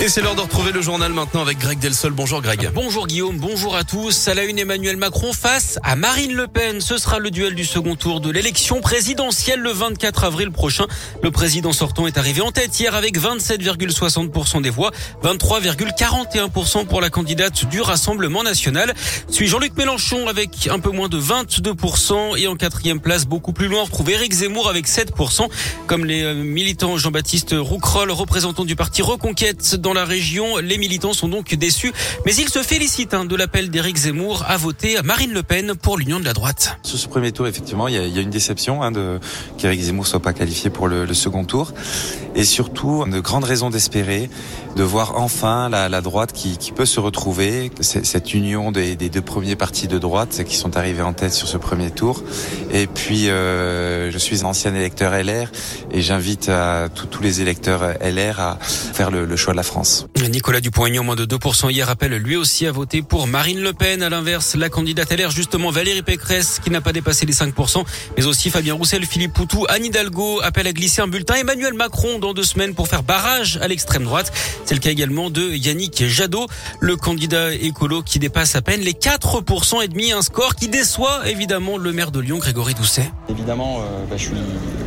Et c'est l'heure de retrouver le journal maintenant avec Greg Delsol. Bonjour Greg. Bonjour Guillaume, bonjour à tous. À la une, Emmanuel Macron face à Marine Le Pen. Ce sera le duel du second tour de l'élection présidentielle le 24 avril prochain. Le président sortant est arrivé en tête hier avec 27,60% des voix, 23,41% pour la candidate du Rassemblement national. Suit Jean-Luc Mélenchon avec un peu moins de 22% et en quatrième place, beaucoup plus loin, on retrouve Éric Zemmour avec 7%. Comme les euh, militants Jean-Baptiste Roucrol, représentant du parti Reconquête la région. Les militants sont donc déçus, mais ils se félicitent hein, de l'appel d'Éric Zemmour à voter Marine Le Pen pour l'union de la droite. Sur ce premier tour, effectivement, il y a, y a une déception hein, de qu'Éric Zemmour soit pas qualifié pour le, le, second tour, et surtout de grandes raisons d'espérer de voir enfin la, la droite qui, qui, peut se retrouver, cette union des, des, deux premiers partis de droite qui sont arrivés en tête sur ce premier tour. Et puis, euh, je suis ancien électeur LR et j'invite tous les électeurs LR à faire le, le choix de la France. Nicolas Dupont-Aignan, moins de 2% hier, appelle lui aussi à voter pour Marine Le Pen. À l'inverse, la candidate LR, justement, Valérie Pécresse, qui n'a pas dépassé les 5%, mais aussi Fabien Roussel, Philippe Poutou, Anne Hidalgo appellent à glisser un bulletin. Emmanuel Macron dans deux semaines pour faire barrage à l'extrême droite. C'est le cas également de Yannick Jadot, le candidat écolo qui dépasse à peine les 4% et demi, un score qui déçoit évidemment le maire de Lyon, Grégory Doucet. Évidemment, euh, bah, je suis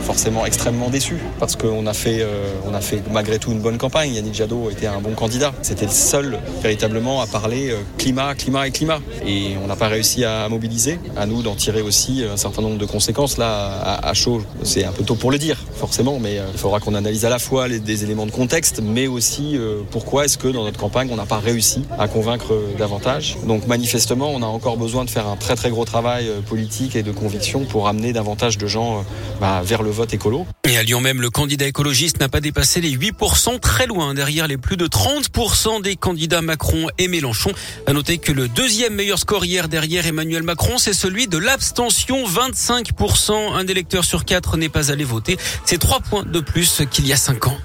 forcément extrêmement déçu parce qu'on a fait, euh, on a fait malgré tout une bonne campagne. Yannick Jadot était un bon candidat. C'était le seul véritablement à parler euh, climat, climat et climat. Et on n'a pas réussi à mobiliser. À nous d'en tirer aussi un certain nombre de conséquences. Là, à, chaud, c'est un peu tôt pour le dire, forcément, mais euh, il faudra qu'on analyse à la fois des éléments de contexte, mais aussi euh, pourquoi est-ce que dans notre campagne, on n'a pas réussi à convaincre davantage. Donc manifestement, on a encore besoin de faire un très très gros travail politique et de conviction pour amener davantage de gens bah, vers le vote écolo. Et à Lyon même, le candidat écologiste n'a pas dépassé les 8%, très loin derrière les plus de 30% des candidats Macron et Mélenchon. À noter que le deuxième meilleur score derrière Emmanuel Macron, c'est celui de l'abstention. 25%. Un électeur sur quatre n'est pas allé voter. C'est trois points de plus qu'il y a cinq ans.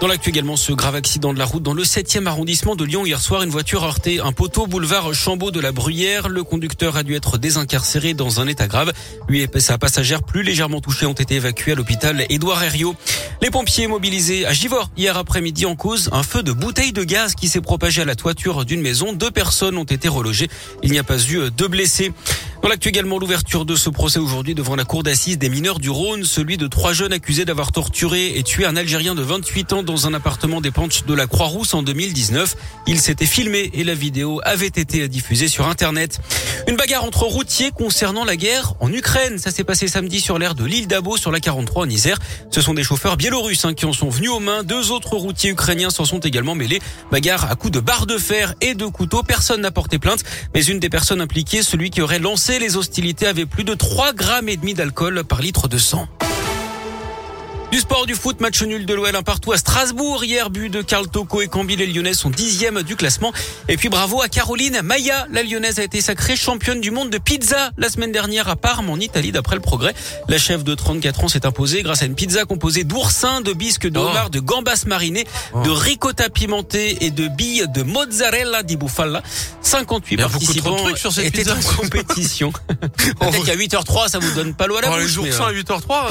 Dans l'actu également, ce grave accident de la route dans le 7e arrondissement de Lyon. Hier soir, une voiture a heurté un poteau boulevard Chambaud de la Bruyère. Le conducteur a dû être désincarcéré dans un état grave. Lui et sa passagère plus légèrement touchés ont été évacués à l'hôpital Édouard Herriot. Les pompiers mobilisés à Givors hier après-midi en cause un feu de bouteille de gaz qui s'est propagé à la toiture d'une maison. Deux personnes ont été relogées. Il n'y a pas eu de blessés. Dans l'actu également, l'ouverture de ce procès aujourd'hui devant la cour d'assises des mineurs du Rhône, celui de trois jeunes accusés d'avoir torturé et tué un Algérien de 28 ans dans un appartement des pentes de la Croix-Rousse en 2019. Il s'était filmé et la vidéo avait été diffusée sur Internet. Une bagarre entre routiers concernant la guerre en Ukraine. Ça s'est passé samedi sur l'aire de l'île d'Abo sur la 43 en Isère. Ce sont des chauffeurs biélorusses hein, qui en sont venus aux mains. Deux autres routiers ukrainiens s'en sont également mêlés. Bagarre à coups de barres de fer et de couteaux. Personne n'a porté plainte, mais une des personnes impliquées, celui qui aurait lancé les hostilités avait plus de 3 grammes d'alcool par litre de sang. Du sport, du foot, match nul de l'OL un partout à Strasbourg. Hier, but de Karl Toko et Cambi, les Lyonnais sont dixième du classement. Et puis bravo à Caroline Maya. La Lyonnaise a été sacrée championne du monde de pizza la semaine dernière à Parme en Italie d'après le progrès. La chef de 34 ans s'est imposée grâce à une pizza composée d'oursins, de bisques, de homard, oh. de gambas marinées, oh. de ricotta pimenté et de billes de mozzarella di bufala. 58 participants sur cette étaient pizza. en compétition. Peut-être qu'à 8h03, ça vous donne pas l'eau à la oh, bouche. Les oursins à 8h03.